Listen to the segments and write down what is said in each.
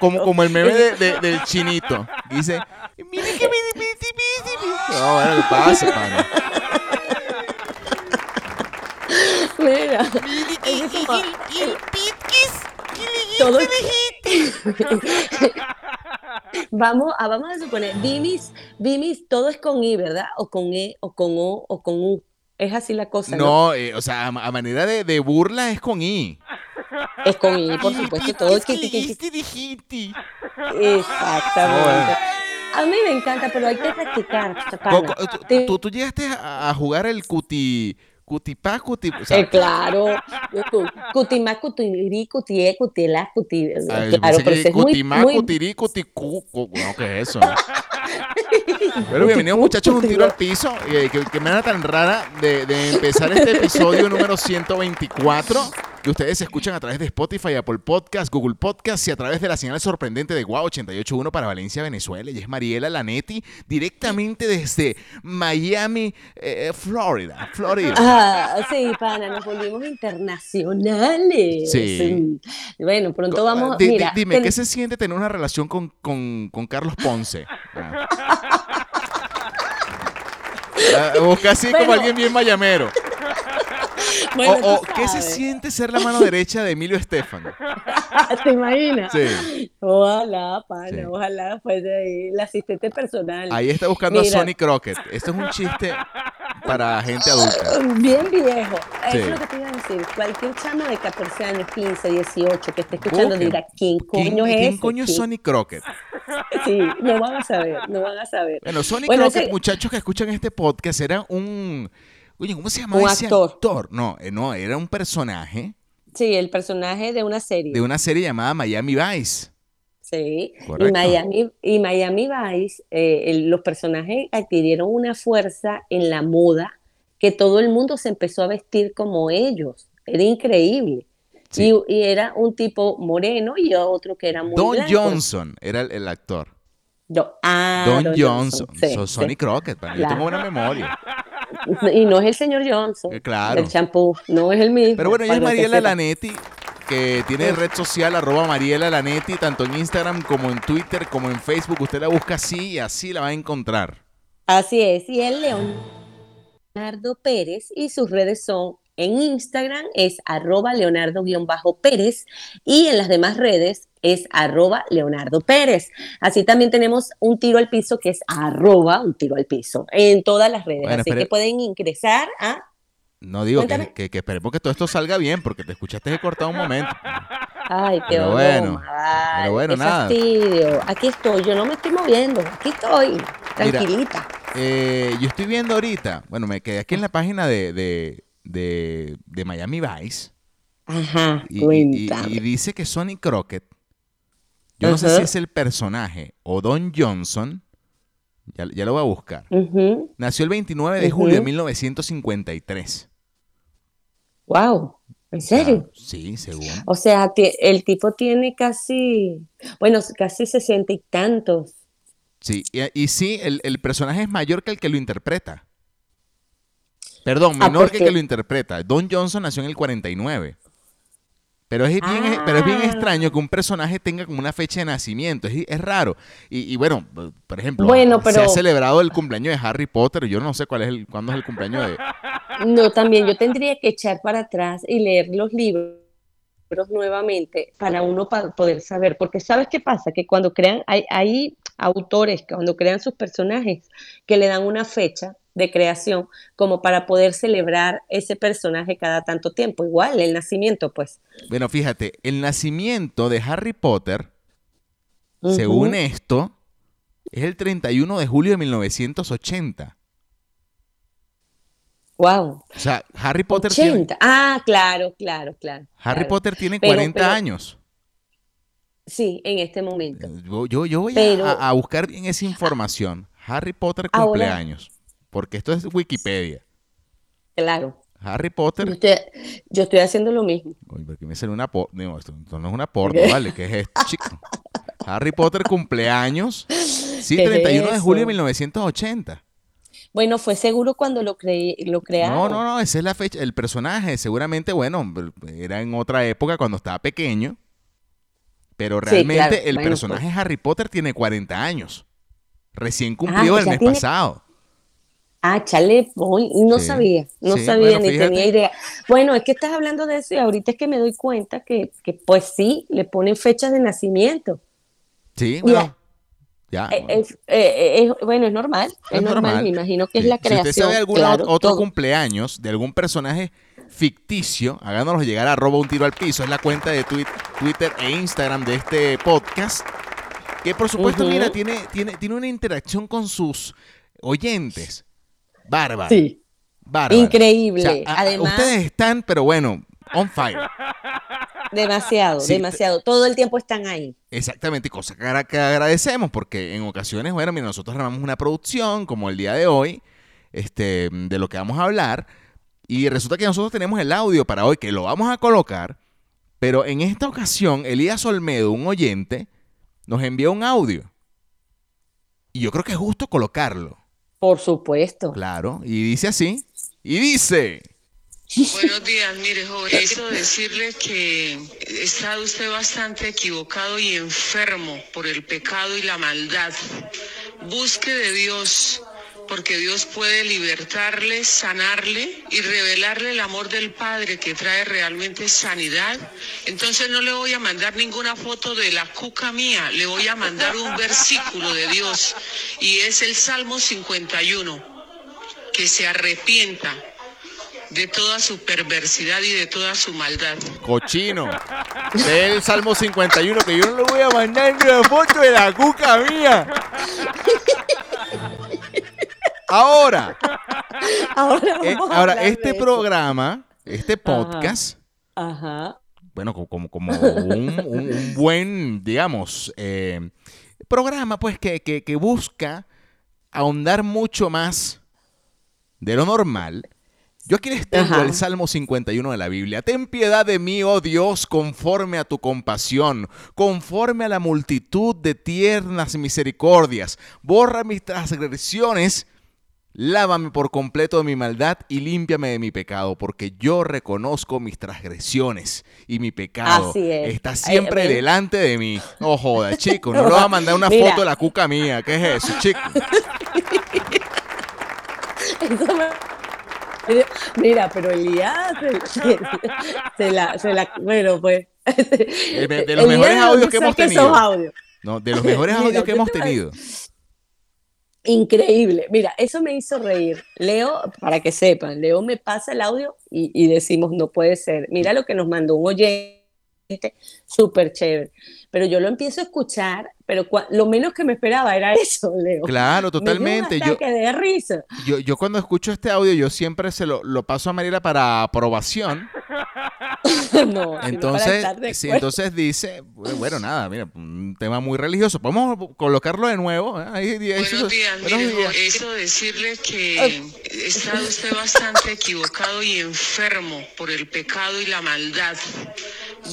Como, como- el meme de- de- del chinito. Dice, mire que mi- mi". No, bueno, ¿qué pasa, pana? Mira. todo vamos, a, vamos a suponer, Bimis, Bimis, todo es con I, ¿verdad? O con E, o con O, o con U. Es así la cosa, ¿no? No, eh, o sea, a, a manera de, de burla es con I. Es con I, por supuesto, todo es que... Exactamente. A mí me encanta, pero hay que practicar, tú- tú, tú llegaste a, jugar el cuti, cutipá, cuti, o sea, Eh, claro, Cu- cutimá, cutirí, cutié, cutilá, cuti... ay, Claro, pero es muy, cutimá, muy... cutirí, cuticú, cu- no, ¿qué es eso? Pero bienvenidos muchachos, un tiro al piso. Eh, qué, qué manera tan rara de, de empezar este episodio número 124 que ustedes escuchan a través de Spotify, Apple Podcast, Google Podcast y a través de la señal sorprendente de Guau 881 para Valencia, Venezuela. Y es Mariela Lanetti directamente desde Miami, eh, Florida. Florida. Ah, sí, pana, nos volvimos internacionales. Sí. Mm. Bueno, pronto vamos, Di- di- mira, dime, ten- ¿qué se siente tener una relación con, con- con Carlos Ponce? Ah. Ah, busca así como alguien bien mayamero. bueno, o, o, tú ¿qué se siente ser la mano derecha de Emilio Estefan? ¿Te imaginas? Sí. Ojalá, pana, Sí. ojalá fuese ahí el asistente personal. Ahí está buscando Mira. a Sonny Crockett. Esto es un chiste para gente adulta. Bien viejo. Eso es lo que te iba a decir. Cualquier chamo de 14 años, 15, 18 que esté escuchando Busquen. dirá, ¿quién ¿Quién, coño es quién ese? coño es. Sonny Crockett? Sí, no van a saber, no van a saber. Bueno, Sonny Bueno, Crockett, ese- muchachos que escuchan este podcast, era un... Oye, ¿cómo se llama Un ese actor. No, eh, no, era un personaje Sí, el personaje de una serie. de una serie llamada Miami Vice. Sí, Correcto. y Miami, y Miami Vice, eh, el- los personajes adquirieron una fuerza en la moda que todo el mundo se empezó a vestir como ellos. Era increíble. Sí. Y, y era un tipo moreno y otro que era muy Don blanco. Johnson era el, el actor. Do- ah, Don, Johnson. sí, So- sí. Sonny Crockett. pana, Yo Claro. tengo buena memoria. Y no es el señor Johnson. Eh, claro. El champú, no es el mismo. Pero bueno, ella es Mariela. Lanetti, que tiene red social arroba Mariela Lanetti, tanto en Instagram como en Twitter, como en Facebook. Usted la busca así y así la va a encontrar. Así es, y el Leonardo Pérez y sus redes son en Instagram es arroba leonardo-pérez y en las demás redes es arroba leonardo pérez. Así también tenemos un tiro al piso que es arroba un tiro al piso en todas las redes. Bueno, Así que pueden ingresar a... No digo que, que- que esperemos que todo esto salga bien, porque te escuchaste cortado un momento. Ay, qué Pero broma, bueno, vale, pero bueno, qué nada. fastidio. Aquí estoy, yo no me estoy moviendo, aquí estoy, tranquilita. Eh, yo estoy viendo ahorita, bueno, me quedé aquí en la página de, de, de- de Miami Vice Ajá, y, y- dice que Sonny Crockett, yo no sé si es el personaje o Don Johnson, ya, ya lo voy a buscar. Nació el 29 de julio de Ujú. 1953. Wow, ¿en serio? Ah, sí, según. O sea, el tipo tiene casi, bueno, casi sesenta y tantos. Sí, y, y sí, el, el personaje es mayor que el que lo interpreta. Perdón, Ah, menor que el que lo interpreta. Don Johnson nació en el 49. Pero es bien, pero es bien Ah. extraño que un personaje tenga como una fecha de nacimiento. Es, es raro. Y, y bueno, por ejemplo, Bueno, se ha pero- celebrado el cumpleaños de Harry Potter. Yo no sé cuál es el, cuándo es el cumpleaños de. No, también yo tendría que echar para atrás y leer los libros nuevamente para uno pa- poder saber, porque ¿sabes qué pasa? Que cuando crean, hay, hay autores que cuando crean sus personajes que le dan una fecha de creación como para poder celebrar ese personaje cada tanto tiempo, igual el nacimiento, pues. Bueno, fíjate, el nacimiento de Harry Potter, según esto, es el 31 de julio de 1980. Wow. O sea, Harry Potter tiene, 80. Ah, claro, claro, claro. Harry claro. Potter tiene Pero- 40 pero- años. Sí, en este momento. Yo, yo, yo voy a- Pero- a, a buscar bien esa información. Harry Potter Ahora- cumpleaños. Porque esto es Wikipedia. Claro. Harry Yo Potter. estoy, yo estoy haciendo lo mismo. Uy, porque me sale una porno. No, esto, esto no es una porno, ¿vale? ¿Qué es esto, chico? Harry Potter cumpleaños. Sí, ¿Qué es 31 de julio de eso? 1980. Bueno, fue seguro cuando lo, creí, lo crearon. No, no, no, esa es la fecha. El personaje, seguramente, bueno, era en otra época cuando estaba pequeño. Pero Sí, realmente claro, el bueno, personaje Harry Potter tiene 40 años. Recién Ah, cumplió pues el mes tiene- pasado. Ah, chale, boy, no Sí. sabía, no Sí, sabía bueno, ni fíjate. tenía idea. Bueno, es que estás hablando de eso y ahorita es que me doy cuenta que, que pues sí, le ponen fechas de nacimiento. Sí, bueno. Ya. Eh, bueno. es- eh, eh, es- bueno, es normal, es, Es normal, normal. me imagino que Sí. es la Si creación. usted sabe algún claro, otro todo. cumpleaños de algún personaje ficticio, háganos llegar a arroba un tiro al piso. Es la cuenta de twi- Twitter e Instagram de este podcast. Que por supuesto, mira, tiene, tiene, tiene una interacción con sus oyentes. Bárbaro. Sí, Bárbaro. increíble. O sea, Además, ustedes están, pero bueno, on fire. demasiado, Sí, demasiado. Todo el tiempo están ahí. Exactamente, y cosa que agradecemos porque en ocasiones, bueno, mira, nosotros armamos una producción como el día de hoy, este, de lo que vamos a hablar, y resulta que nosotros tenemos el audio para hoy que lo vamos a colocar, pero en esta ocasión Elías Olmedo, un oyente, nos envió un audio. Y yo creo que es justo colocarlo, Por supuesto. claro, y dice así, y dice... Buenos días, mire, joven, quiero decirle que está usted bastante equivocado y enfermo por el pecado y la maldad. Busque de Dios, porque Dios puede libertarle, sanarle y revelarle el amor del Padre que trae realmente sanidad. Entonces no le voy a mandar ninguna foto de la cuca mía, le voy a mandar un versículo de Dios y es el Salmo 51, que se arrepienta de toda su perversidad y de toda su maldad. Cochino. Del Salmo 51, que yo no le voy a mandar ni una foto de la cuca mía. Ahora, Ahora, eh, ahora este programa, este podcast, Ajá. bueno, co- como, como un, un- un buen, digamos, eh, programa, pues, que, que- que busca ahondar mucho más de lo normal. Yo aquí les tengo Ajá. el Salmo 51 de la Biblia. Ten piedad de mí, oh Dios, conforme a tu compasión, conforme a la multitud de tiernas misericordias. Borra mis transgresiones, lávame por completo de mi maldad y límpiame de mi pecado, porque yo reconozco mis transgresiones y mi pecado Así es. está Ay, siempre delante de mí. No joda, chico, no le vas a mandar una Mira. foto de la cuca mía. ¿Qué es eso, chico? Eso me- Mira, pero Elías se, se- se la, se la, bueno, pues. De, de los mejores audios que hemos tenido. No, de los mejores Mira, audios que hemos tenido. Increíble. Mira, eso me hizo reír. Leo, para que sepan, Leo me pasa el audio y, y decimos, no puede ser. Mira lo que nos mandó un oyente, súper chévere. Pero yo lo empiezo a escuchar, pero lo menos que me esperaba era eso, Leo. Claro, totalmente. Me dio Yo, de risa. yo, yo cuando escucho este audio, yo siempre se lo, lo paso a Mariela para aprobación. no, Entonces, acuerdo. entonces dice, bueno, bueno, nada, mira, un tema muy religioso. Podemos colocarlo de nuevo. ¿eh? Ahí, ahí, eso- Buenos días, buenos mire, días. joven, quiero decirle que está usted bastante equivocado y enfermo por el pecado y la maldad.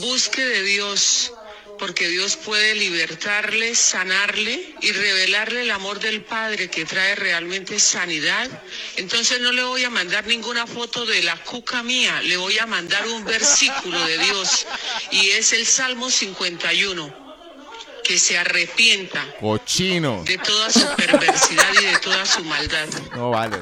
Busque de Dios, porque Dios puede libertarle, sanarle y revelarle el amor del Padre que trae realmente sanidad. Entonces no le voy a mandar ninguna foto de la cuca mía, le voy a mandar un versículo de Dios y es el Salmo 51, que se arrepienta Cochino. de toda su perversidad y de toda su maldad. No vale.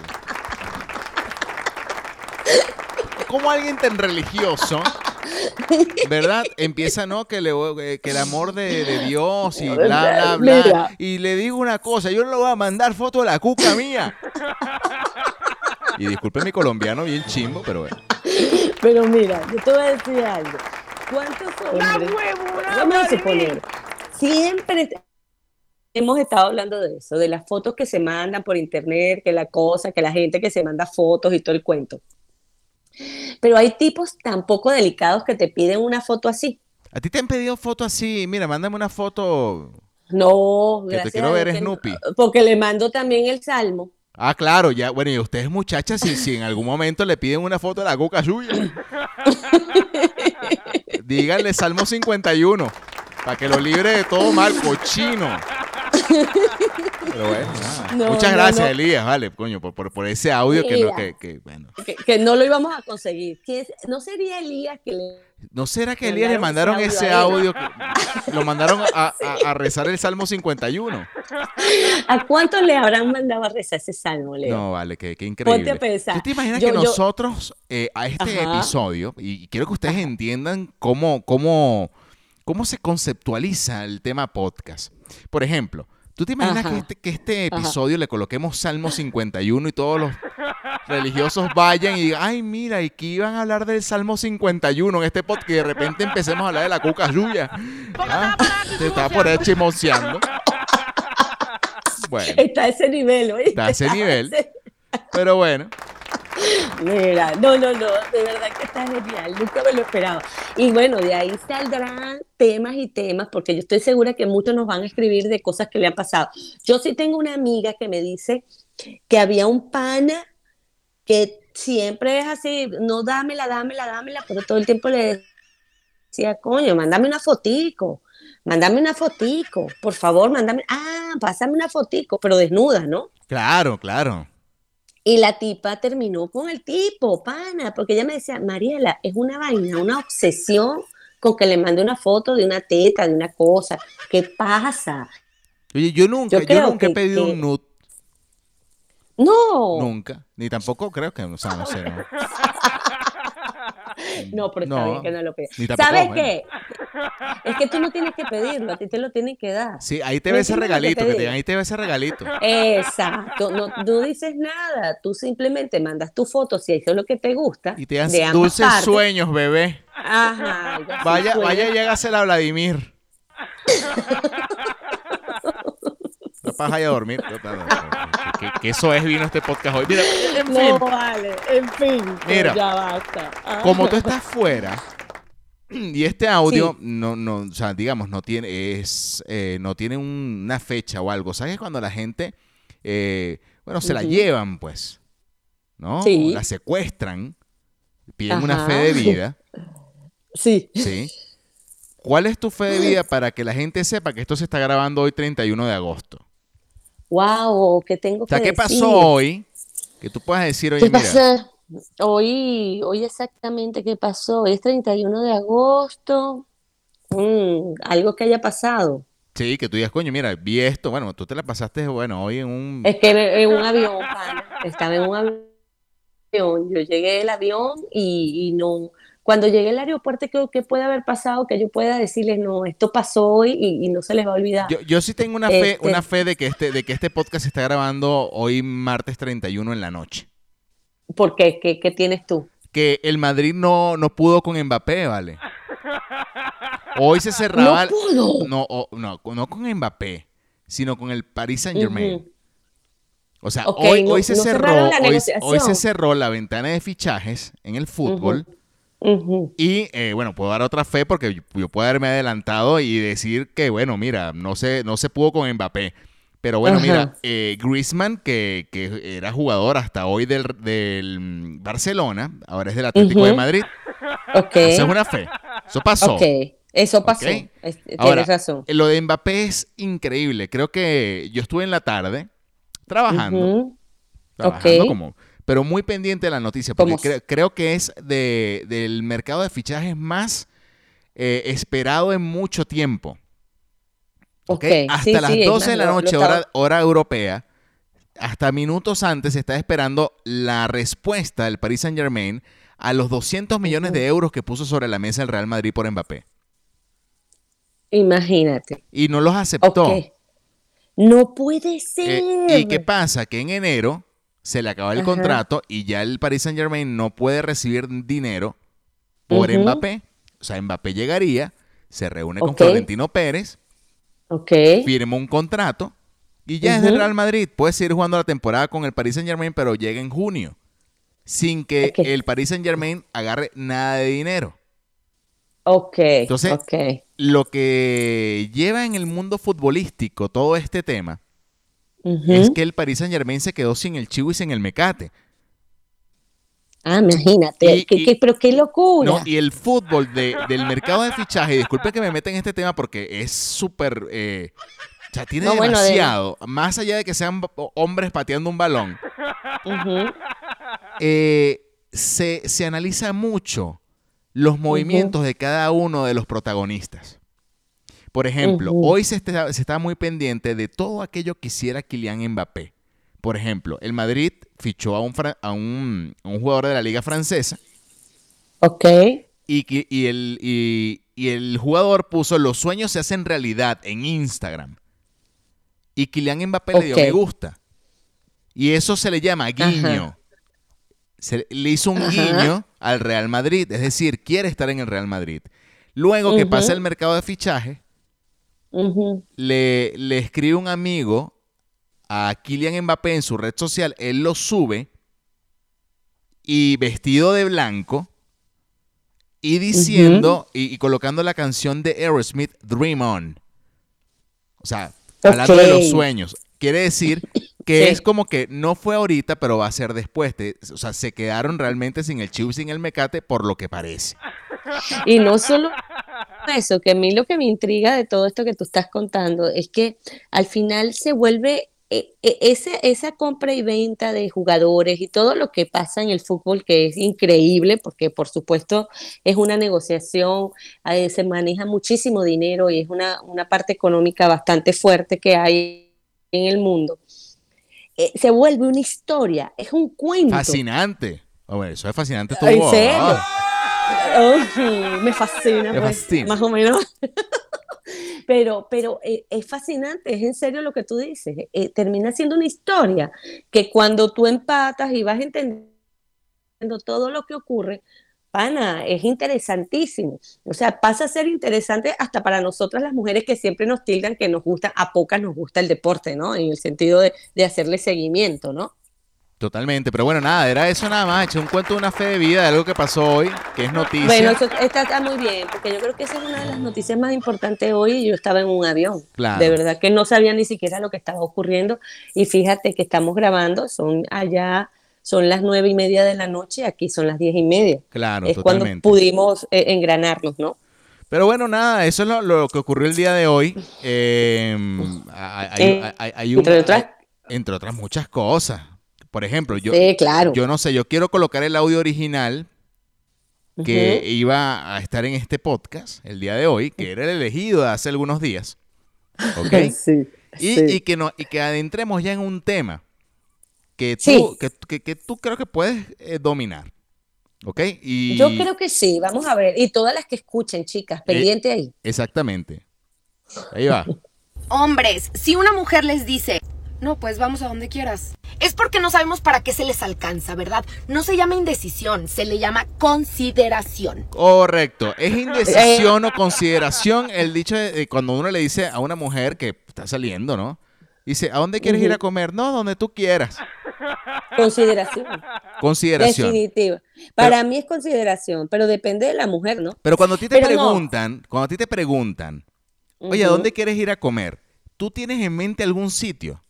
Como alguien tan religioso, ¿verdad? Empieza, ¿no? Que, le, eh, que el amor de, de Dios y bla, bla, bla. Mira. Y le digo una cosa, yo no le voy a mandar foto de la cuca mía. Y disculpe mi colombiano bien chimbo, pero bueno. Pero mira, yo te voy a decir algo. ¿Cuántos hombres? Vamos a suponer. Siempre hemos estado hablando de eso, de las fotos que se mandan por internet, que la cosa, que la gente que se manda fotos y todo el cuento. Pero hay tipos tan poco delicados que te piden una foto así. A ti te han pedido foto así, mira, mándame una foto. No, Que te gracias quiero a ver, que Snoopy. porque le mando también el salmo. Ah, claro, ya, bueno, y ustedes muchachas, si, si en algún momento le piden una foto de la cuca suya, díganle Salmo 51. Para que lo libre de todo mal, cochino. Pero bueno, nada. No, Muchas no, gracias, no. Elías, vale, coño, por, por, por ese audio que, no, que, que, bueno. Que, que no lo íbamos a conseguir. ¿Quién- ¿No sería Elías que le ¿No será que Elías le mandaron ese audio que- lo mandaron a, a- a rezar el Salmo 51. ¿A cuántos le habrán mandado a rezar ese salmo, Leo? No, vale, qué, qué Ponte increíble. a pensar. ¿Tú te imaginas Yo- que yo- nosotros eh, a este Ajá. episodio, y quiero que ustedes entiendan cómo, cómo, cómo se conceptualiza el tema podcast? Por ejemplo, ¿tú te imaginas que este, que este Ajá. episodio le coloquemos Salmo 51 y todos los religiosos vayan y digan, ay, mira, y que iban a hablar del Salmo 51 en este podcast y de repente empecemos a hablar de la cuca suya? Ah, Se está por ahí chismoseando. Bueno, Está a ese nivel, ¿oíste? Está a ese nivel. pero bueno. Mira, no, no, no, de verdad que está genial, nunca me lo esperaba. Y bueno, de ahí saldrán temas y temas, porque yo estoy segura que muchos nos van a escribir de cosas que le han pasado. Yo sí tengo una amiga que me dice que había un pana que siempre es así, no dámela, dámela, dámela, pero todo el tiempo le decía, coño, mándame una fotico, mándame una fotico, por favor, mándame, ah, pásame una fotico, pero desnuda, ¿no? Claro, claro. Y la tipa terminó con el tipo, pana, porque ella me decía, Mariela, es una vaina, una obsesión con que le mande una foto de una teta, de una cosa. ¿Qué pasa? Oye, yo nunca, Yo nunca he que- pedido que- un nude, No, nunca. Ni tampoco creo que, o sea, no sé. ¿no? no, pero está No, bien que no lo ¿Sabes bueno. qué? Es que tú no tienes que pedirlo, a ti te lo tienen que dar. Sí, ahí te No ve ese que regalito, que te, ahí te ve ese regalito. Exacto, no, no dices nada, tú simplemente mandas tu foto si eso es lo que te gusta. Y te das dulces sueños, bebé. Ajá, Vaya, sueños. vaya, llégasela a Vladimir. Paja y a dormir. Que, que eso es vino este podcast hoy. Mira, en fin, No, vale, en fin, Mira, ya basta. Ah. como tú estás fuera y este audio Sí. no, no, o sea, digamos, no tiene, es, eh, no tiene un- una fecha o algo. ¿Sabes cuando la gente, eh, bueno, se la llevan, pues, ¿no? Sí. La secuestran, piden una fe de vida, Sí. ¿sí? ¿Cuál es tu fe de vida para que la gente sepa que esto se está grabando hoy 31 de agosto? Wow, ¿qué tengo O sea, que ¿qué decir? pasó hoy? Que tú puedas decir, oye, ¿Qué mira, pasó? Hoy, hoy exactamente qué pasó. Hoy es 31 de agosto. Mm, algo que haya pasado. sí, que tú digas, coño, mira, vi esto, bueno, tú te la pasaste, bueno, hoy en un... Es que en un avión, pana, estaba en un avión. Yo llegué del avión y, y no. Cuando llegué al aeropuerto, ¿qué, qué puede haber pasado? Que yo pueda decirles, no, esto pasó hoy y, y no se les va a olvidar. Yo, yo sí tengo una fe, Este- una fe de que este, de que este podcast se está grabando hoy martes 31 en la noche. ¿Por qué? ¿Qué, qué tienes tú? Que el Madrid no, no pudo con Mbappé, ¿vale? Hoy se cerraba. No pudo. No, no, no con Mbappé, sino con el Paris Saint Germain. O sea, hoy, no- hoy se no cerró, hoy, hoy se cerró la ventana de fichajes en el fútbol. Ujú. Y eh, bueno, puedo dar otra fe porque yo, yo puedo haberme adelantado y decir que, bueno, mira, no se, no se pudo con Mbappé. Pero bueno, Ajá. mira, eh, Griezmann, que, que era jugador hasta hoy del, del Barcelona, ahora es del Atlético de Ujú. Madrid. Ok. Esa es una fe. Eso pasó. Ok, eso pasó. Ok. Es- tienes Ahora, razón. eh, Lo de Mbappé es increíble. Creo que yo estuve en la tarde trabajando. Trabajando como, pero muy pendiente de la noticia, porque cre- creo que es de, del mercado de fichajes más eh, esperado en mucho tiempo. ¿ok? Ok, Hasta sí, las sí, es 12 de la lo- lo noche, hora, hora europea, hasta minutos antes se está esperando la respuesta del Paris Saint Germain a los 200 millones de euros que puso sobre la mesa el Real Madrid por Mbappé. Imagínate. Y no los aceptó. Ok. No puede ser. Eh, ¿Y qué pasa? Que en enero se le acaba el Ajá. contrato y ya el Paris Saint Germain no puede recibir dinero por Ujú. Mbappé. O sea, Mbappé llegaría, se reúne con. Florentino Pérez, firma un contrato y ya es del. Real Madrid. Puede seguir jugando la temporada con el Paris Saint Germain, pero llega en junio. Sin que el Paris Saint Germain agarre nada de dinero. Ok. Entonces. Lo que lleva en el mundo futbolístico todo este tema Es que el Paris Saint Germain se quedó sin el chivo y sin el mecate. Ah, imagínate. Y- ¿Qué- y- qué- pero qué locura. No, y el fútbol de- del mercado de fichaje, y disculpe que me meta en este tema porque es súper... eh, o sea, tiene No, bueno, de- demasiado. Más allá de que sean hombres pateando un balón, eh, se, se analiza mucho los movimientos de cada uno de los protagonistas. Por ejemplo, hoy se está, se está muy pendiente de todo aquello que hiciera Kylian Mbappé. Por ejemplo, el Madrid fichó a un, a un, a un jugador de la liga francesa Ok. y, y el, y, y el jugador puso los sueños se hacen realidad en Instagram. Y Kylian Mbappé le dio me gusta. Y eso se le llama guiño. Se, le hizo un Ajá. guiño al Real Madrid, es decir, quiere estar en el Real Madrid. Luego que pasa el mercado de fichaje, Le, le escribe un amigo a Kylian Mbappé en su red social, él lo sube y vestido de blanco y diciendo y, y colocando la canción de Aerosmith Dream On. O sea, hablando de los sueños. Quiere decir que Sí. es como que no fue ahorita, pero va a ser después. Te- o sea, se quedaron realmente sin el chivo y sin el mecate por lo que parece. Y no solo eso, que a mí lo que me intriga de todo esto que tú estás contando es que al final se vuelve eh, eh, ese- esa compra y venta de jugadores y todo lo que pasa en el fútbol, que es increíble, porque por supuesto es una negociación, eh, se maneja muchísimo dinero y es una, una parte económica bastante fuerte que hay en el mundo. Eh, se vuelve una historia, es un cuento. Fascinante. Oh, bueno, eso es fascinante. ¿En serio? Ah. Me fascina, Me pues, fascina. más o menos. Pero, pero eh, es fascinante, es en serio lo que tú dices. eh, termina siendo una historia que cuando tú empatas y vas entendiendo todo lo que ocurre, pana, es interesantísimo. O sea, pasa a ser interesante hasta para nosotras las mujeres que siempre nos tildan que nos gusta, a pocas nos gusta el deporte, ¿no? En el sentido de, de hacerle seguimiento, ¿no? Totalmente, pero bueno, nada, era eso nada más, eché un cuento de una fe de vida, de algo que pasó hoy, que es noticia. Bueno, eso está, está muy bien, porque yo creo que esa es una de las noticias más importantes hoy. y Yo estaba en un avión. Claro. De verdad que no sabía ni siquiera lo que estaba ocurriendo. Y fíjate que estamos grabando, son allá, son las nueve y media de la noche, aquí son las diez y media. Claro, es cuando totalmente. pudimos eh, engranarnos, ¿no? Pero bueno, nada, eso es lo, lo que ocurrió el día de hoy. Eh, hay, hay- Eh, hay- hay un- entre otras- hay- entre otras muchas cosas. Por ejemplo, yo, sí, claro. yo no sé, yo quiero colocar el audio original que iba a estar en este podcast el día de hoy, que era el elegido de hace algunos días. ¿Ok? Sí, Y, sí. y que no, y que adentremos ya en un tema que tú, Sí. que, que- que tú creo que puedes eh, dominar. ¿Ok? Y Yo creo que sí, vamos a ver. Y todas las que escuchen, chicas, pendiente ahí. Exactamente. Ahí va. Hombres, si una mujer les dice, no, pues vamos a donde quieras, es porque no sabemos para qué se les alcanza, ¿verdad? No se llama indecisión, se le llama consideración. Correcto. Es indecisión o consideración el dicho de, cuando uno le dice a una mujer que está saliendo, ¿no? Dice, ¿a dónde quieres ir a comer? No, donde tú quieras. Consideración. Consideración. Definitiva. Para mí es consideración, pero depende de la mujer, ¿no? Pero cuando a ti te Pero no. preguntan, cuando a ti te preguntan, oye, ¿a dónde quieres ir a comer? ¿Tú tienes en mente algún sitio?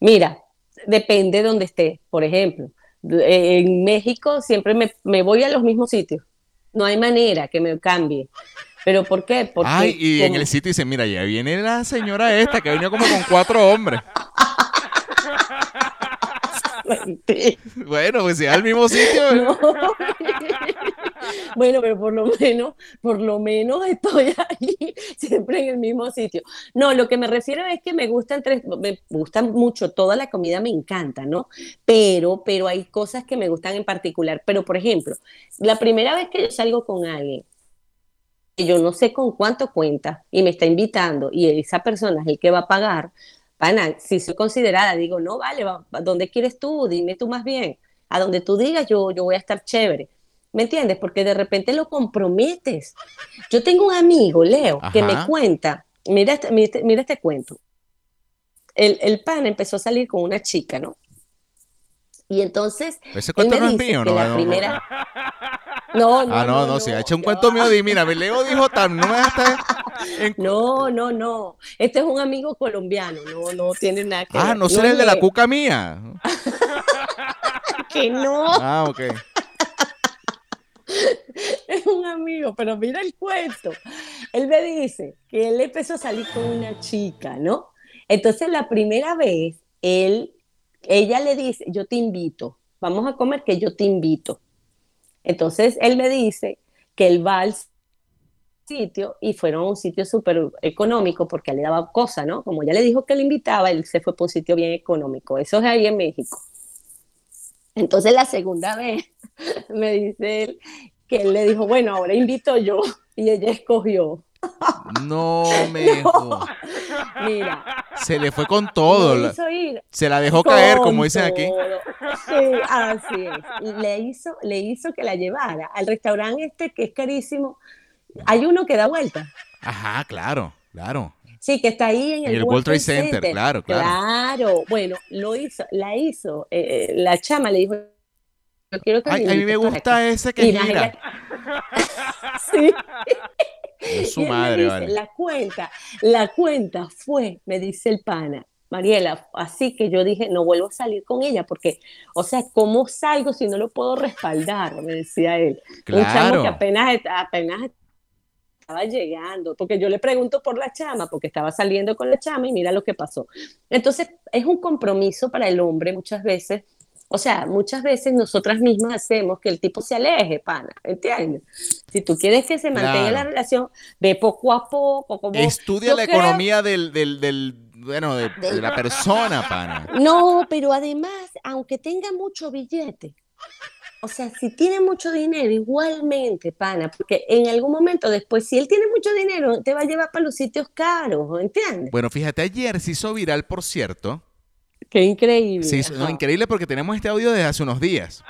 Mira, depende de donde esté. Por ejemplo, en México siempre me, me voy a los mismos sitios. No hay manera que me cambie. ¿Pero por qué? Porque Ay, y en el sitio dice, mira, ya viene la señora esta que ha venido como con cuatro hombres. Bueno, pues si al mismo sitio. No. Bueno, pero por lo menos, por lo menos estoy ahí, siempre en el mismo sitio. No, lo que me refiero es que me gustan tres, me gusta mucho, toda la comida me encanta, ¿no? Pero, pero hay cosas que me gustan en particular. Pero, por ejemplo, la primera vez que yo salgo con alguien, que yo no sé con cuánto cuenta y me está invitando y esa persona es el que va a pagar, si soy considerada, digo, no, vale, va- ¿a ¿dónde quieres tú? Dime tú más bien. A donde tú digas, yo, yo voy a estar chévere. ¿Me entiendes? Porque de repente lo comprometes. Yo tengo un amigo, Leo, que me cuenta, mira este, mira este, mira este cuento. El, el pan empezó a salir con una chica, ¿no? Y entonces, Ese él cuento me no es mío, ¿no? la No, no. primera... No, no, Ah, no, no, si ha hecho un cuento mío, di, mira, Leo dijo tan, no en... No, no, no. Este es un amigo colombiano, no, no tiene nada que Ah, ver. no será el de la cuca mía. que no. Ah, ok. Un amigo, pero mira el cuento. Él me dice que él empezó a salir con una chica, ¿no? Entonces la primera vez, él, ella le dice, yo te invito, vamos a comer que yo te invito. Entonces él me dice que él va al sitio y fueron a un sitio súper económico porque le daba cosa, ¿no? Como ya le dijo que le invitaba, él se fue por un sitio bien económico. Eso es ahí en México. Entonces la segunda vez me dice él que él le dijo, bueno, ahora invito yo. Y ella escogió. No me No. Mira, Se le fue con todo. hizo ir Se la dejó caer, como dicen aquí. Sí, así es. Le hizo, le hizo que la llevara al restaurante este que es carísimo. Hay uno que da vuelta. Ajá, claro, claro. Sí, que está ahí en el, el World Trade Center, claro, claro. Claro, bueno, lo hizo, la hizo. eh, la chama le dijo, yo quiero que Ay, a mí me gusta acá". ese que gira. gente- sí. Es su Y madre, dice, vale. La cuenta, la cuenta fue, me dice el pana, Mariela, así que yo dije, no vuelvo a salir con ella, porque, o sea, ¿cómo salgo si no lo puedo respaldar? Me decía él. Un chamo Claro. que apenas, apenas estaba llegando, porque yo le pregunto por la chama, porque estaba saliendo con la chama y mira lo que pasó. Entonces, es un compromiso para el hombre muchas veces. O sea, muchas veces nosotras mismas hacemos que el tipo se aleje, pana, ¿entiendes? Si tú quieres que se mantenga Claro. la relación, ve poco a poco, como Estudia la creo- economía del, del, del- bueno, de, de la persona, pana. No, pero además, aunque tenga mucho billete, o sea, si tiene mucho dinero, igualmente, pana, porque en algún momento después, si él tiene mucho dinero, te va a llevar para los sitios caros, ¿entiendes? Bueno, fíjate, ayer se hizo viral, por cierto. Qué increíble. Hizo- no, increíble porque tenemos este audio desde hace unos días.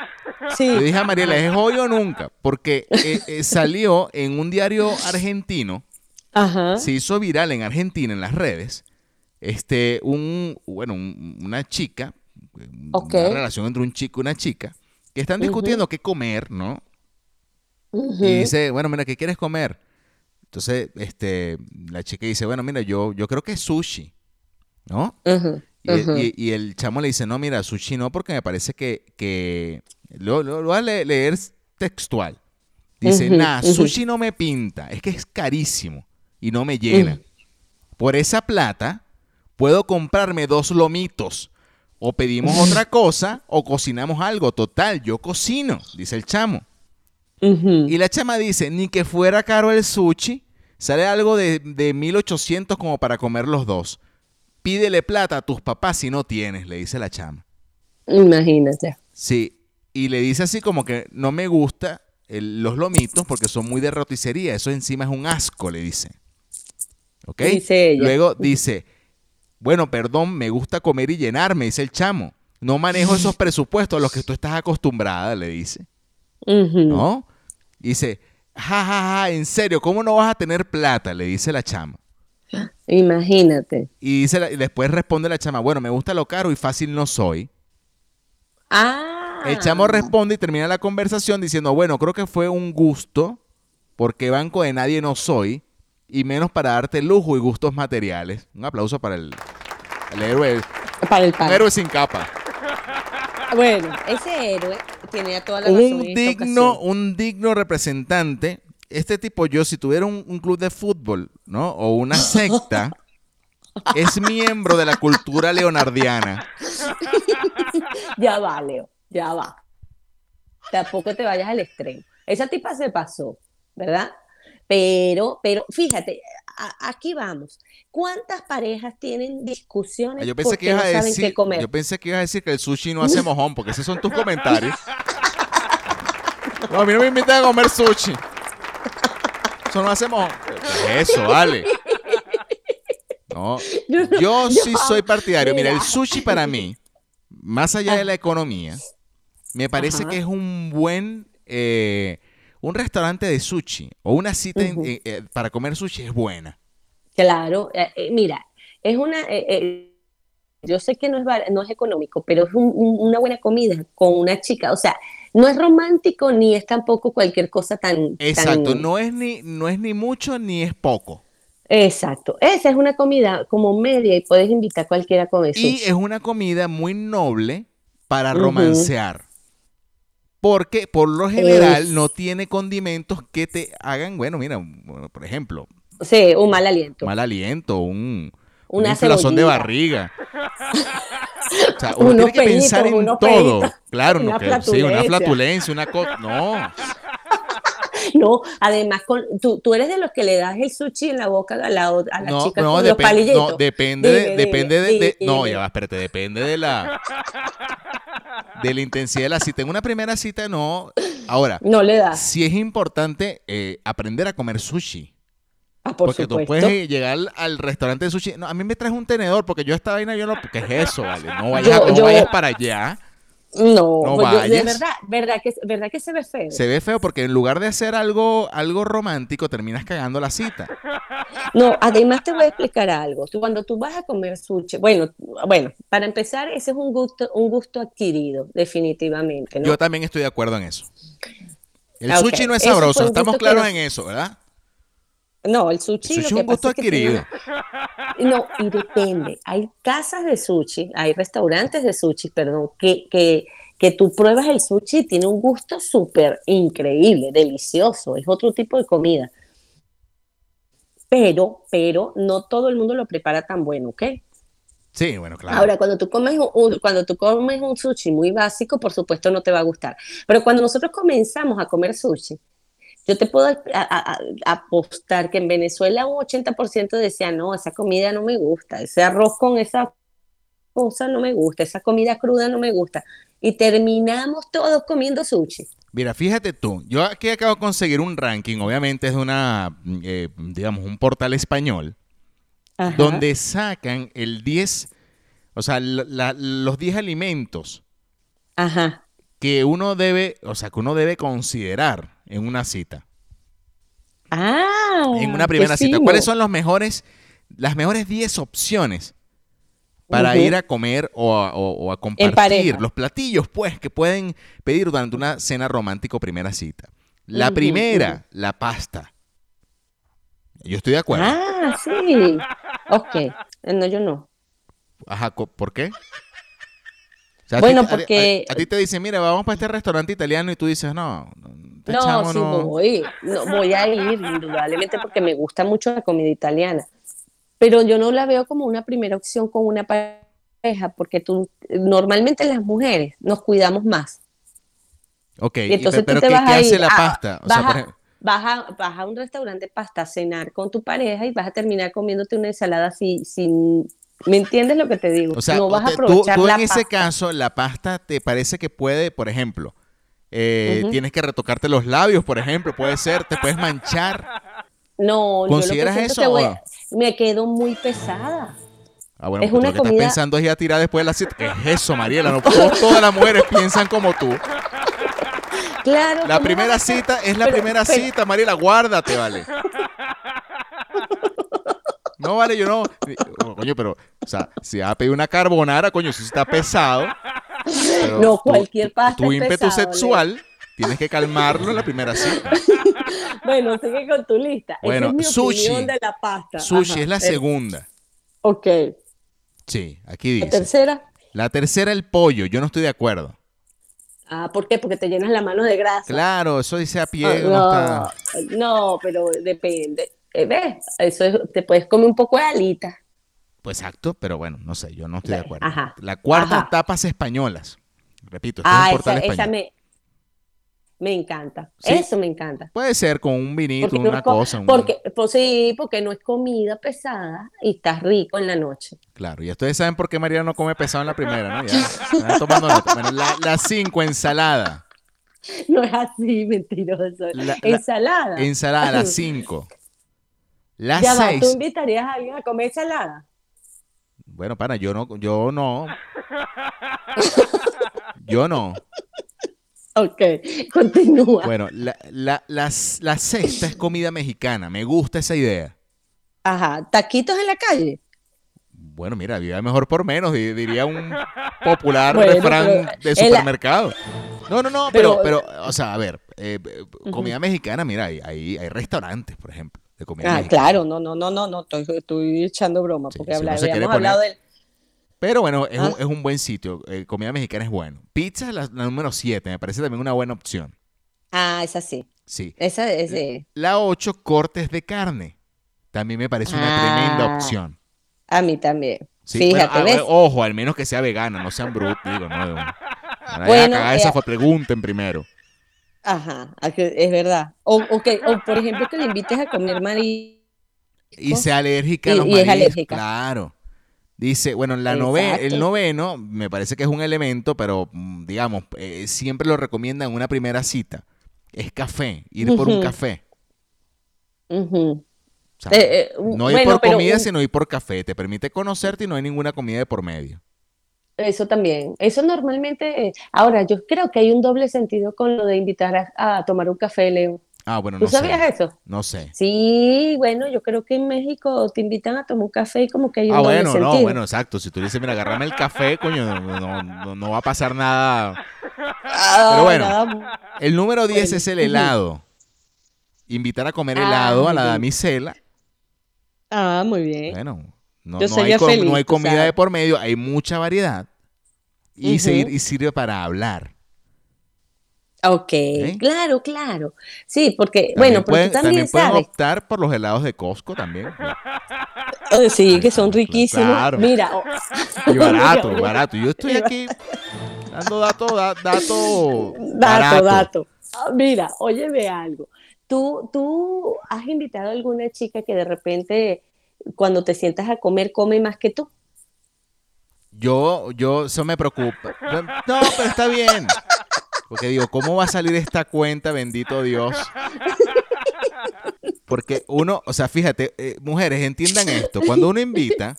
Sí. Le dije a Mariela, ¿es hoy o nunca? Porque eh, eh, salió en un diario argentino, Ajá. se hizo viral en Argentina, en las redes, este, un, bueno, un- una chica, Ok. una relación entre un chico y una chica, que están discutiendo qué comer, ¿no? Y dice, bueno, mira, ¿qué quieres comer? Entonces, este, la chica dice, bueno, mira, yo, yo creo que es sushi, ¿no? Ujú, Y, el- ujú. y- y el chamo le dice, no, mira, sushi no, porque me parece que, que lo, lo- lo voy a le- leer textual. Dice, nah, sushi no me pinta, es que es carísimo y no me llena. Por esa plata puedo comprarme dos lomitos. O pedimos otra cosa o cocinamos algo. Total, yo cocino, dice el chamo. Y la chama dice, ni que fuera caro el sushi, sale algo de, de 1800 como para comer los dos. Pídele plata a tus papás si no tienes, le dice la chama. Imagínate. Sí, y le dice así como que no me gusta el- los lomitos porque son muy de roticería, eso encima es un asco, le dice. ¿Ok? Dice ella. Luego dice, bueno, perdón, me gusta comer y llenarme, dice el chamo. No manejo esos presupuestos a los que tú estás acostumbrada, le dice. ¿no? Dice, ja, ja, ja, en serio, ¿cómo no vas a tener plata? Le dice la chama. Imagínate. Y, dice la- y después responde la chama, bueno, me gusta lo caro y fácil no soy. Ah. El chamo responde y termina la conversación diciendo, bueno, creo que fue un gusto, porque banco de nadie no soy, y menos para darte lujo y gustos materiales. Un aplauso para el, el héroe, Para el un pan. héroe sin capa. Bueno, ese héroe tenía toda la razón. Un en esta digno, un digno representante. Este tipo, yo, si tuviera un, un club de fútbol, ¿no? O una secta, es miembro de la cultura leonardiana. Ya va, Leo, ya va. Tampoco te vayas al extremo. Esa tipa se pasó, ¿verdad? Pero, pero fíjate, a- aquí vamos. ¿Cuántas parejas tienen discusiones Ah, Yo pensé porque que ibas no a saben decir, qué comer? yo pensé que ibas a decir que el sushi no hace mojón, porque esos son tus comentarios. No, a mí no me invitan a comer sushi. Eso no hace mojón. ¿Qué es eso, vale? No, yo sí soy partidario. Mira, el sushi para mí, más allá de la economía, me parece Ajá. que es un buen, eh, un restaurante de sushi o una cita eh, eh, para comer sushi es buena. Claro, eh, mira, es una, eh, eh, yo sé que no es, no es económico, pero es un- un- una buena comida con una chica, o sea, no es romántico ni es tampoco cualquier cosa tan... Exacto, tan- no es ni, no es ni mucho ni es poco. Exacto, esa es una comida como media y puedes invitar a cualquiera con eso. Y es una comida muy noble para romancear. Porque por lo general Es- no tiene condimentos que te hagan, bueno, mira, por ejemplo, Sí, un mal aliento. mal aliento, un, Una de barriga. O sea, uno tiene que pensar en todo. Claro, no que, sí, una flatulencia. una cosa. No, No, además, con, tú, tú eres de los que le das el sushi en la boca a la, a la no, chica no, con los palilletos. no, depende, de, Dime, depende dime, de, de- dime, no, ya va, espérate, depende de la de la intensidad de la cita. En una primera cita no. Ahora, No le das. sí es importante eh, aprender a comer sushi. Ah, por porque supuesto. tú puedes llegar al, restaurante de sushi. No, a mí me traes un tenedor porque yo esta vaina yo no. ¿Qué es eso, vale? No vayas, Yo- no yo- vayas para allá. No, No pues yo- de vayas. verdad, verdad que, verdad que se ve feo. Se ve feo porque en lugar de hacer algo, algo romántico, terminas cagando la cita. No, además te voy a explicar algo. Tú, cuando tú vas a comer sushi, bueno, bueno, para empezar, ese es un gusto, un gusto adquirido, definitivamente, ¿no? Yo también estoy de acuerdo en eso. El Ah, sushi no es sabroso, estamos que claros en eso, ¿verdad? No, el El sushi, lo es un gusto que adquirido. No, y depende. Hay casas de sushi, hay restaurantes de sushi, perdón, que, que, que tú pruebas el sushi y tiene un gusto súper increíble, delicioso, es otro tipo de comida. Pero, pero no todo el mundo lo prepara tan bueno, ¿ok? Sí, bueno, claro. Ahora, cuando tú comes un- cuando tú comes un sushi muy básico, por supuesto no te va a gustar. Pero cuando nosotros comenzamos a comer sushi, yo te puedo a- a- a- apostar que en Venezuela un 80% decía, no, esa comida no me gusta, ese arroz con esa cosa no me gusta, esa comida cruda no me gusta. Y terminamos todos comiendo sushi. Mira, fíjate tú, yo aquí acabo de conseguir un ranking, obviamente es de una, eh, digamos, un portal español, Ajá. donde sacan el 10, o sea, la- los 10 alimentos Ajá. que uno debe, o sea, que uno debe considerar en una cita, Ah, en una primera cita. ¿Cuáles son los mejores, las mejores 10 opciones para ir a comer o a, o- o a compartir los platillos, pues, que pueden pedir durante una cena romántica o primera cita? La primera, la pasta. Yo estoy de acuerdo. Ah, sí. Ok. Eh, No, yo no. Ajá, ¿por qué? O sea, a Bueno, ti- a- a- porque- A, ti te dicen, mira, vamos para este restaurante italiano y tú dices, no, este No, chamo sí no. voy, no, voy a ir, indudablemente, porque me gusta mucho la comida italiana. Pero yo no la veo como una primera opción con una pareja, porque tú, normalmente las mujeres nos cuidamos más. Ok, Y entonces pero tú te ¿qué, vas qué a hace ir la a- pasta? O sea, por a- ejemplo, Vas a, vas a un restaurante de pasta a cenar con tu pareja y vas a terminar comiéndote una ensalada si- sin... ¿Me entiendes lo que te digo? o sea, no vas a tú, aprovechar tú la en ese pasta. caso, la pasta te parece que puede, por ejemplo, eh, tienes que retocarte los labios, por ejemplo, puede ser, te puedes manchar. No, yo lo que ¿Consideras eso que voy me quedo muy pesada. Ah, bueno, Es una lo que comida- estás pensando es ir a tirar después de la cita. ¿Qué es eso, Mariela? No, todas las mujeres piensan como tú. Claro. La ¿cómo primera cita es la Pero- primera pero- cita, Mariela, guárdate, vale. No, vale, yo no. Coño, pero, o sea, si vas a pedir una carbonara, coño, sí está pesado. Pero No, cualquier pasta Tu ímpetu pesado, sexual tienes que calmarlo en la primera cita. Bueno, sigue con tu lista. Bueno, Esa es mi sushi. de la pasta. Sushi Ajá. es la segunda. Ok. Sí, aquí La dice. tercera. La tercera, el pollo. Yo no estoy de acuerdo. Ah, ¿por qué? Porque te llenas la mano de grasa. Claro, eso dice a pie. Ah, no no, está- no, pero depende. Eh, ¿Ves? Eso es- te puedes comer un poco de alita. Pues exacto, pero bueno, no sé, yo no estoy de acuerdo. Ajá, La cuarta, ajá. tapas españolas. Repito, esto es Ah, un esa, portal esa español. me, me encanta. ¿Sí? Eso me encanta. Puede ser con un vinito, Porque una es co- cosa. un- Porque, pues sí, porque no es comida pesada y estás rico en la noche. Claro, y ustedes saben por qué María no come pesado en la primera, ¿no? Ya, están tomando nota. Bueno, la, la cinco, ensalada. No es así, mentiroso. La- la- Ensalada. Ensalada, la cinco. La ya va, ¿tú seis. invitarías a alguien a comer ensalada? Bueno, para, yo no, yo no. Yo no. Ok, continúa. Bueno, la, la, la, la sexta es comida mexicana. Me gusta esa idea. Ajá, taquitos en la calle. Bueno, mira, vive mejor por menos, di- diría un popular Bueno, refrán de supermercado. No, no, no, pero, Pero- pero, o sea, a ver, eh, eh, comida mexicana, mira, hay, hay, hay restaurantes, por ejemplo, de comida Ah, mexicana. claro, no, no, no, no, no, estoy, estoy echando broma, Sí, porque si habíamos hablado del... Pero bueno, es, un, Ah. es un buen sitio. eh, comida mexicana es bueno. Pizza, la, la número 7, me parece también una buena opción. Ah, esa sí. Sí. Esa es de... La 8, cortes de carne. También me parece una Ah. tremenda opción. A mí también. Sí, Fíjate, bueno, ah, ¿ves? ojo, al menos que sea vegana, no sean brutos, digo, no. no vayan a Bueno, cagar eh, esa fue, pregunten primero. Ajá, es verdad. O, o que, o por ejemplo, que le invites a comer marisco. Y sea alérgica a Y- los y es alérgica. Claro. Dice, bueno, en la nove- Exacto. el noveno me parece que es un elemento, pero mm, digamos, eh, siempre lo recomiendan en una primera cita. Es café, ir por un café. Ujú. O sea, Eh, eh, no ir bueno, por comida, un- sino ir por café. Te permite conocerte y no hay ninguna comida de por medio. Eso también. Eso normalmente. eh, ahora, yo creo que hay un doble sentido con lo de invitar a, a tomar un café, Leo. Ah, bueno, ¿Tú no sabías sé. eso? No sé. Sí, bueno, yo creo que en México te invitan a tomar un café y como que hay un Ah, doble bueno, no, bueno, exacto. Si tú dices, mira, agárrame el café, coño, no, no- no- no va a pasar nada. Ah, Pero bueno. nada- El número 10 Bueno, es el helado. Invitar a comer Ah, helado a la damisela. Ah, muy bien. Bueno, no, Yo no hay, feliz, no comida de por medio, hay mucha variedad. Y, Ujú. seguir- y sirve para hablar. Ok, claro, claro. Sí, porque, bueno, pueden, tú también, pueden sabes. optar por los helados de Costco también. Eh, Sí, que son riquísimos. Claro. Mira, oh, Y barato, barato. Yo estoy aquí dando dato, da- dato, Dato, dato. Ah, Mira, óyeme algo. ¿Tú, tú has invitado a alguna chica que de repente, cuando te sientas a comer, come más que tú? Yo, yo, eso me preocupa. No, pero está bien. Porque digo, ¿cómo va a salir esta cuenta, bendito Dios? Porque uno, o sea, fíjate, eh, mujeres, entiendan esto. Cuando uno invita,